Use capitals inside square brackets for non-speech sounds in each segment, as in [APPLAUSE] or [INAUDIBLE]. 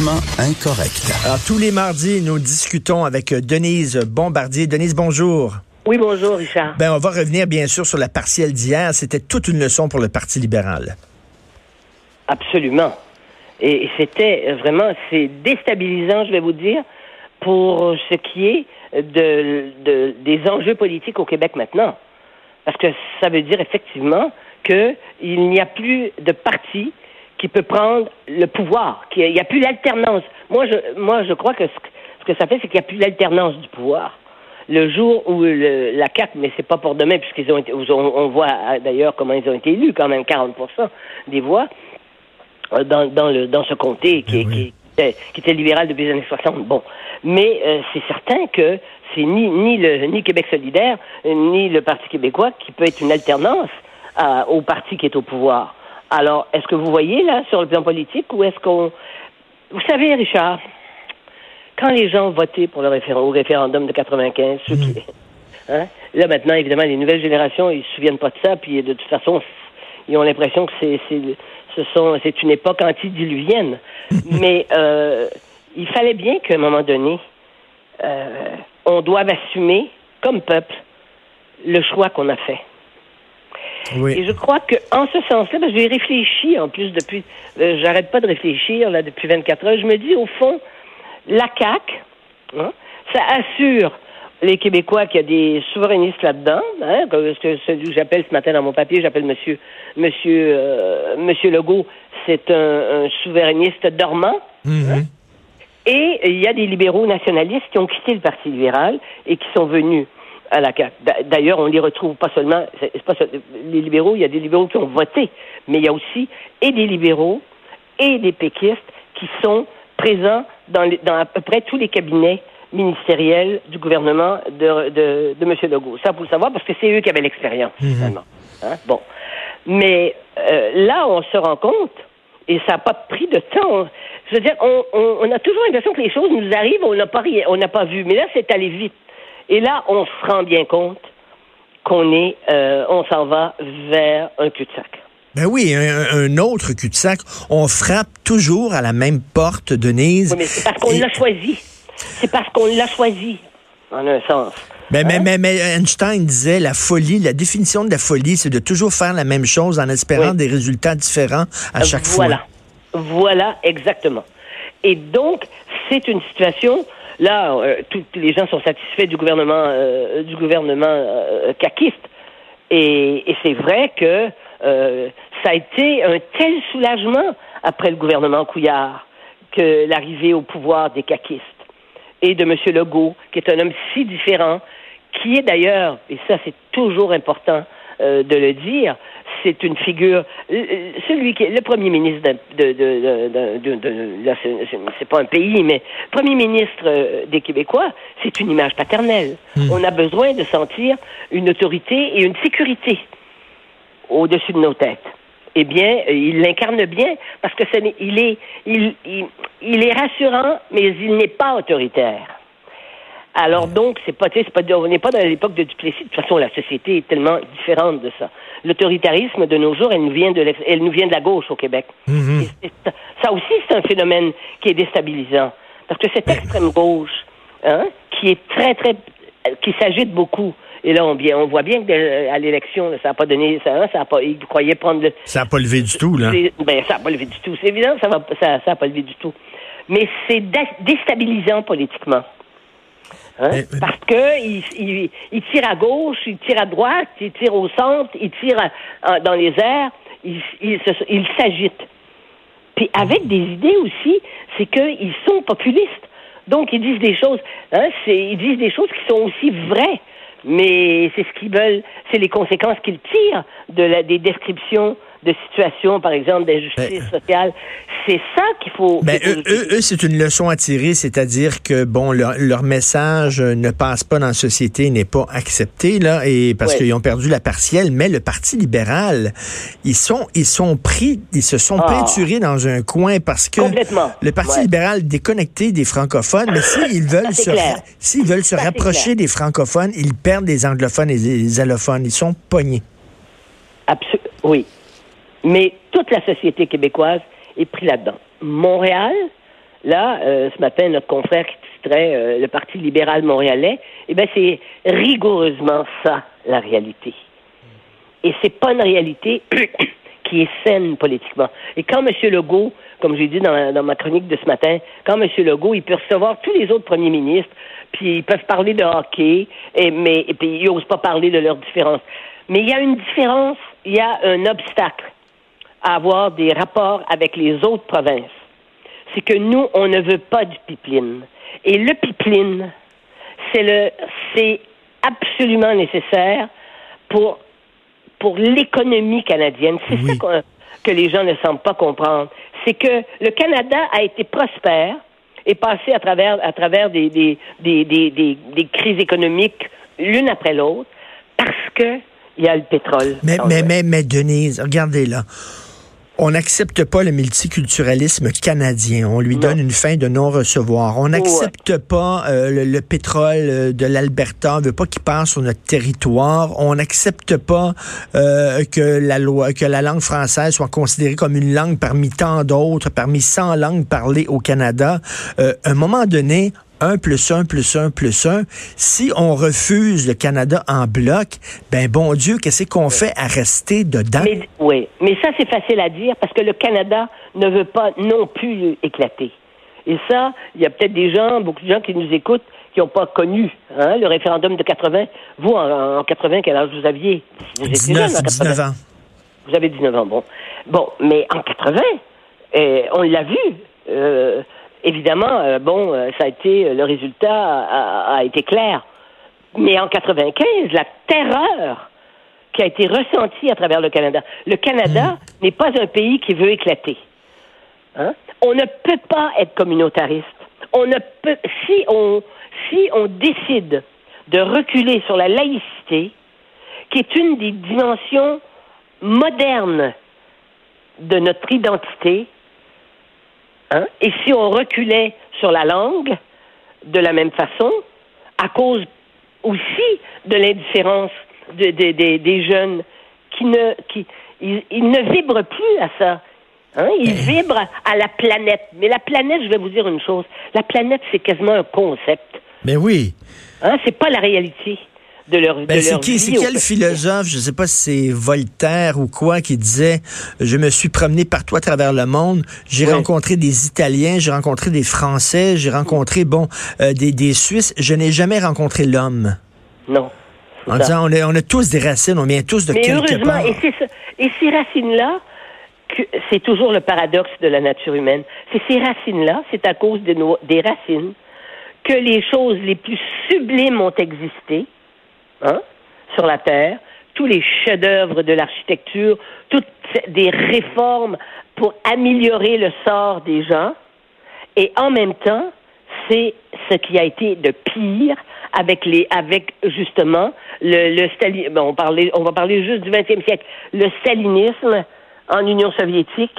Politiquement incorrect. Alors, tous les mardis, nous discutons avec Denise Bombardier. Denise, bonjour. Oui, bonjour, Richard. Ben, on va revenir, bien sûr, sur la partielle d'hier. C'était toute une leçon pour le Parti libéral. Absolument. Et c'était vraiment, c'est déstabilisant, je vais vous dire, pour ce qui est de, des enjeux politiques au Québec maintenant. Parce que ça veut dire effectivement qu'il n'y a plus de parti qui peut prendre le pouvoir, qu'il n'y a plus l'alternance. Moi, je, moi, je crois que ce, que ça fait, c'est qu'il n'y a plus l'alternance du pouvoir. Le jour où la CAC, mais c'est pas pour demain, puisqu'ils ont été, on, voit d'ailleurs comment ils ont été élus, quand même 40% des voix euh, dans, dans, le, dans ce comté qui, ben qui, était, qui, était, libéral depuis les années 60. Bon, mais euh, c'est certain que c'est ni, ni le ni Québec solidaire ni le Parti québécois qui peut être une alternance au parti qui est au pouvoir. Alors, est-ce que vous voyez là sur le plan politique ou est-ce qu'on... Vous savez, Richard, quand les gens votaient pour le au référendum de 95, ceux qui... Hmm. Hein, là maintenant, évidemment, les nouvelles générations, ils se souviennent pas de ça, puis de toute façon, ils ont l'impression que c'est, ce sont, c'est une époque antidiluvienne. [LAUGHS] Mais euh, il fallait bien qu'à un moment donné, euh, on doive assumer, comme peuple, le choix qu'on a fait. Et je crois qu'en ce sens-là, que j'ai réfléchi en plus depuis, euh, j'arrête pas de réfléchir là depuis 24 heures, je me dis au fond, la CAC, hein, ça assure les Québécois qu'il y a des souverainistes là-dedans, hein, que celui que j'appelle ce matin dans mon papier, j'appelle Monsieur Monsieur euh, Monsieur Legault, c'est un, souverainiste dormant. Mm-hmm. Hein. Et il y a des libéraux nationalistes qui ont quitté le Parti libéral et qui sont venus à la CAQ. D'ailleurs, on les retrouve pas seulement, les libéraux, il y a des libéraux qui ont voté, mais il y a aussi et des libéraux et des péquistes qui sont présents dans, dans à peu près tous les cabinets ministériels du gouvernement de, de, de M. Legault. Ça, pour le savoir, parce que c'est eux qui avaient l'expérience, mhm. finalement. Hein? Bon. Mais euh, là, on se rend compte, et ça n'a pas pris de temps. Je veux dire, on, on, on a toujours l'impression que les choses nous arrivent, on n'a pas, on n'a pas vu. Mais là, c'est allé vite. Et là, on se rend bien compte qu'on est, euh, on s'en va vers un cul-de-sac. Ben oui, un, autre cul-de-sac. On frappe toujours à la même porte, Denise. Oui, mais c'est parce qu'on l'a choisi. C'est parce qu'on l'a choisi, en un sens. Ben, mais, mais, mais, Einstein disait la folie, la définition de la folie, c'est de toujours faire la même chose en espérant des résultats différents à chaque fois. Voilà. Voilà, exactement. Et donc, c'est une situation Là, euh, tous les gens sont satisfaits du gouvernement, euh, du gouvernement euh, caquiste. Et, c'est vrai que ça a été un tel soulagement après le gouvernement Couillard que l'arrivée au pouvoir des caquistes et de M. Legault, qui est un homme si différent, qui est d'ailleurs, et ça c'est toujours important de le dire, c'est une figure, celui qui est le premier ministre de, de, de, de, c'est pas un pays, mais premier ministre euh, des Québécois, c'est une image paternelle. Hmm. On a besoin de sentir une autorité et une sécurité au-dessus de nos têtes. Eh bien, euh, il l'incarne bien parce que il est, il, il est rassurant, mais il n'est pas autoritaire. Alors donc, c'est pas, c'est pas, on n'est pas dans l'époque de Duplessis. De toute façon, la société est tellement différente de ça. L'autoritarisme de nos jours, elle nous vient de, elle nous vient de la gauche au Québec. Mhm. ça aussi, c'est un phénomène qui est déstabilisant, parce que cette extrême gauche, hein, qui est très très, qui s'agite beaucoup. Et là, on, on voit bien qu'à l'élection, ça n'a pas donné, ça, hein, ça a pas, ils croyaient prendre le. Ça n'a pas levé du tout, là. Ben, ça n'a pas levé du tout. C'est évident, ça va, ça, ça a pas levé du tout. Mais c'est déstabilisant politiquement. Hein? Parce que il, il, tire à gauche, il tire à droite, il tire au centre, il tire dans les airs, il, il, s'agite. Puis avec des idées aussi, c'est qu'ils sont populistes. Donc ils disent des choses, hein, ils disent des choses qui sont aussi vraies, mais c'est ce qu'ils veulent, c'est les conséquences qu'ils tirent de la, des descriptions de situations, par exemple, d'injustice ben, sociale. C'est ça qu'il faut. Ben, eux, eux, c'est une leçon à tirer, c'est-à-dire que bon, leur, leur, message ne passe pas dans la société, n'est pas accepté là, et parce qu'ils ont perdu la partielle. Mais le Parti libéral, ils sont, ils sont pris, ils se sont ah. peinturés dans un coin parce que le Parti libéral déconnecté des francophones. Mais s'ils [LAUGHS] veulent se, s'ils veulent se rapprocher des francophones, ils perdent des anglophones et des allophones. Ils sont pognés. Absolument. Oui, mais toute la société québécoise est prise là-dedans. Montréal, là, euh, ce matin, notre confrère qui titrait euh, le Parti libéral montréalais, eh bien, c'est rigoureusement ça, la réalité. Et c'est pas une réalité [COUGHS] qui est saine politiquement. Et quand M. Legault, comme j'ai dit dans, ma chronique de ce matin, quand M. Legault, il peut recevoir tous les autres premiers ministres, puis ils peuvent parler de hockey, et, mais, et puis ils n'osent pas parler de leurs différences. Mais il y a une différence, il y a un obstacle à avoir des rapports avec les autres provinces. C'est que nous, on ne veut pas du pipeline. Et le pipeline, c'est le, c'est absolument nécessaire pour pour l'économie canadienne. C'est ça que les gens ne semblent pas comprendre. C'est que le Canada a été prospère et passé à travers, à travers des, des, des, des, des crises économiques l'une après l'autre parce que il y a le pétrole. Mais, mais, mais, mais, Denise, regardez là on n'accepte pas le multiculturalisme canadien. On lui donne une fin de non-recevoir. On n'accepte pas euh, le, pétrole euh, de l'Alberta. On veut pas qu'il passe sur notre territoire. On n'accepte pas euh, que la loi, que la langue française soit considérée comme une langue parmi tant d'autres, parmi 100 langues parlées au Canada. à un moment donné, 1 plus 1 plus 1 plus 1. Si on refuse le Canada en bloc, ben bon Dieu, qu'est-ce qu'on fait à rester dedans? oui, mais ça c'est facile à dire parce que le Canada ne veut pas non plus éclater. Et ça, il y a peut-être des gens, beaucoup de gens qui nous écoutent, qui n'ont pas connu hein, le référendum de 80. Vous, en, 80, quel âge vous aviez? Vous 19, 19 ans. Vous avez 19 ans, bon. Bon, mais en 80, eh, on l'a vu. Euh, évidemment, euh, bon, euh, ça a été euh, le résultat a, été clair. Mais en 95, la terreur qui a été ressentie à travers le Canada. Le Canada mm. n'est pas un pays qui veut éclater. Hein? On ne peut pas être communautariste. On ne peut si on si on décide de reculer sur la laïcité, qui est une des dimensions modernes de notre identité, Hein? Et si on reculait sur la langue de la même façon, à cause aussi de l'indifférence des jeunes qui ne qui ils, ne vibrent plus à ça. Hein? Ils vibrent à la planète. Mais la planète, je vais vous dire une chose, la planète, c'est quasiment un concept. Mais oui. Hein? C'est pas la réalité de leur, ben, C'est quel philosophe, je ne sais pas si c'est Voltaire ou quoi, qui disait Je me suis promené partout à travers le monde, j'ai rencontré des Italiens, j'ai rencontré des Français, j'ai rencontré, bon, euh, des, des Suisses, je n'ai jamais rencontré l'homme. Non. En disant, on, on, a tous des racines, on vient tous de Mais quelque part. Et, et ces racines-là, c'est toujours le paradoxe de la nature humaine. C'est ces racines-là, c'est à cause de nos, des racines que les choses les plus sublimes ont existé, hein, sur la Terre, tous les chefs-d'œuvre de l'architecture, toutes des réformes pour améliorer le sort des gens. Et en même temps, c'est ce qui a été de pire avec les, avec justement le, le bon, on, parlait, on va parler juste du 20e siècle, le stalinisme en Union soviétique,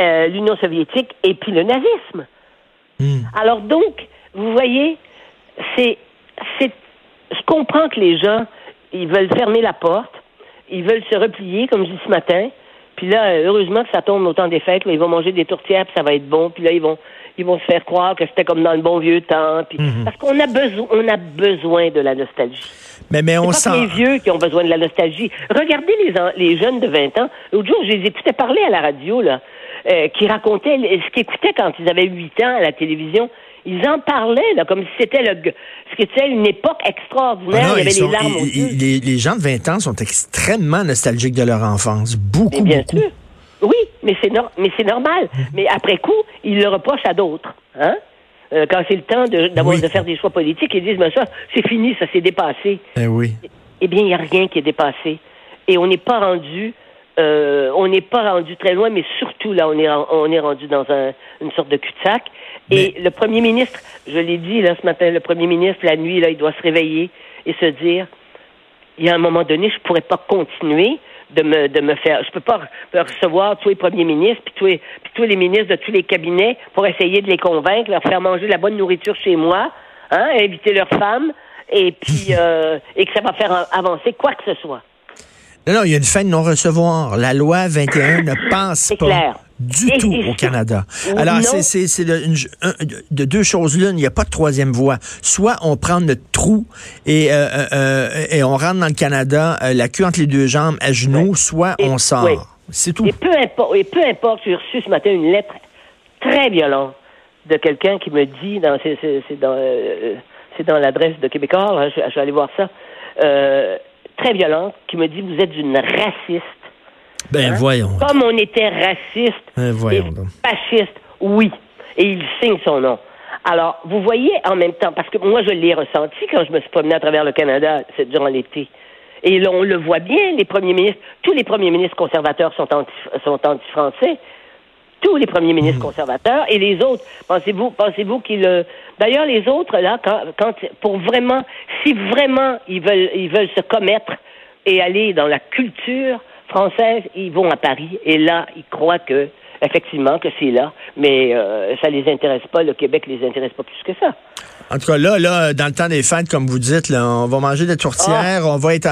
euh, l'Union soviétique et puis le nazisme. Hmm. Alors donc, vous voyez, c'est, c'est je comprends que les gens, ils veulent fermer la porte, ils veulent se replier, comme je dis ce matin. Puis là, heureusement que ça tombe au temps des fêtes, ils vont manger des tourtières, puis ça va être bon. Puis là, ils vont, ils vont se faire croire que c'était comme dans le bon vieux temps. Puis, mhm. Parce qu'on a besoin, on a besoin de la nostalgie. Mais, mais on sent. les vieux qui ont besoin de la nostalgie. Regardez les, les jeunes de 20 ans. L'autre jour, je les écoutais parler à la radio, là, euh, qui racontaient ce qu'ils écoutaient quand ils avaient 8 ans à la télévision. Ils en parlaient là, comme si c'était le, c'était une époque extraordinaire. Ah il y avait les larmes aux yeux. Les, gens de 20 ans sont extrêmement nostalgiques de leur enfance. Beaucoup, bien beaucoup. Sûr. Oui, mais c'est mais c'est normal. mais après coup, ils le reprochent à d'autres. Hein? Euh, quand c'est le temps de, d'avoir de faire des choix politiques, ils disent mais ça, c'est fini, ça s'est dépassé. Eh oui. Eh bien, il n'y a rien qui est dépassé. Et on n'est pas rendu euh, on n'est pas rendu très loin, mais surtout là, on est, on est rendu dans un, une sorte de cul-de-sac. Et le premier ministre, je l'ai dit là ce matin, le premier ministre, la nuit, là, il doit se réveiller et se dire, il y a un moment donné, je pourrais pas continuer de me, de me faire, je peux pas recevoir tous les premiers ministres, puis tous les, puis tous les ministres de tous les cabinets pour essayer de les convaincre, leur faire manger la bonne nourriture chez moi, hein, inviter leurs femmes, et puis, [LAUGHS] euh, et que ça va faire avancer quoi que ce soit. Non, non, il y a une fin de non-recevoir. La loi 21 ne passe pas du tout au Canada. Alors, c'est de, de, deux choses l'une. Il n'y a pas de troisième voie. Soit on prend notre trou et, euh, euh, euh, et on rentre dans le Canada, la queue entre les deux jambes, à genoux, soit on sort. C'est tout. Et peu importe, et peu importe, j'ai reçu ce matin une lettre très violente de quelqu'un qui me dit, dans, c'est, dans, c'est dans l'adresse de Québécois, je, je, vais aller voir ça, très violente, qui me dit, vous êtes une raciste ben hein? voyons. Comme on était raciste ben, et fasciste, oui. Et il signe son nom. Alors, vous voyez en même temps, parce que moi je l'ai ressenti quand je me suis promené à travers le Canada durant l'été. Et là, on le voit bien, les premiers ministres, tous les premiers ministres conservateurs sont anti, sont anti-français. Tous les premiers ministres hmm. conservateurs et les autres. Pensez-vous, pensez-vous qu'ils, euh, d'ailleurs, les autres, là, quand, quand, pour vraiment, si vraiment ils veulent, ils veulent se commettre et aller dans la culture, françaises, ils vont à Paris et là, ils croient que effectivement que c'est là, mais euh, ça les intéresse pas. Le Québec les intéresse pas plus que ça. En tout cas, là, là, dans le temps des fêtes, comme vous dites, là, on va manger des tourtières, on va être,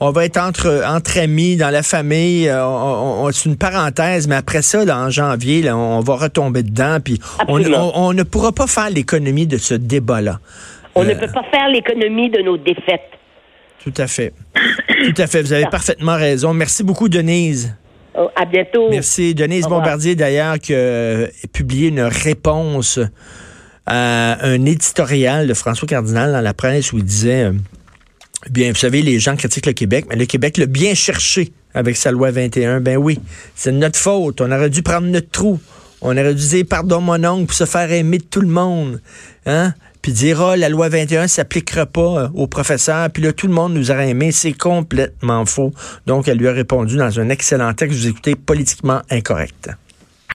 on va être entre, entre amis, dans la famille. Euh, on, c'est une parenthèse, mais après ça, là, en janvier, là, on va retomber dedans, puis on, ne pourra pas faire l'économie de ce débat-là. On ne euh, peut pas faire l'économie de nos défaites. Tout à fait. Tout à fait. Vous avez parfaitement raison. Merci beaucoup, Denise. Oh, à bientôt. Merci. Denise Bombardier, d'ailleurs, qui a publié une réponse à un éditorial de François Cardinal dans la presse où il disait euh, Bien, vous savez, les gens critiquent le Québec, mais le Québec l'a bien cherché avec sa loi 21. Ben oui, c'est notre faute. On aurait dû prendre notre trou. On aurait dû dire pardon mon oncle pour se faire aimer de tout le monde. Hein? puis dire ah, la loi 21 s'appliquera pas euh, aux professeurs, puis là tout le monde nous aurait aimé, c'est complètement faux. Donc elle lui a répondu dans un excellent texte, vous écoutez politiquement incorrect.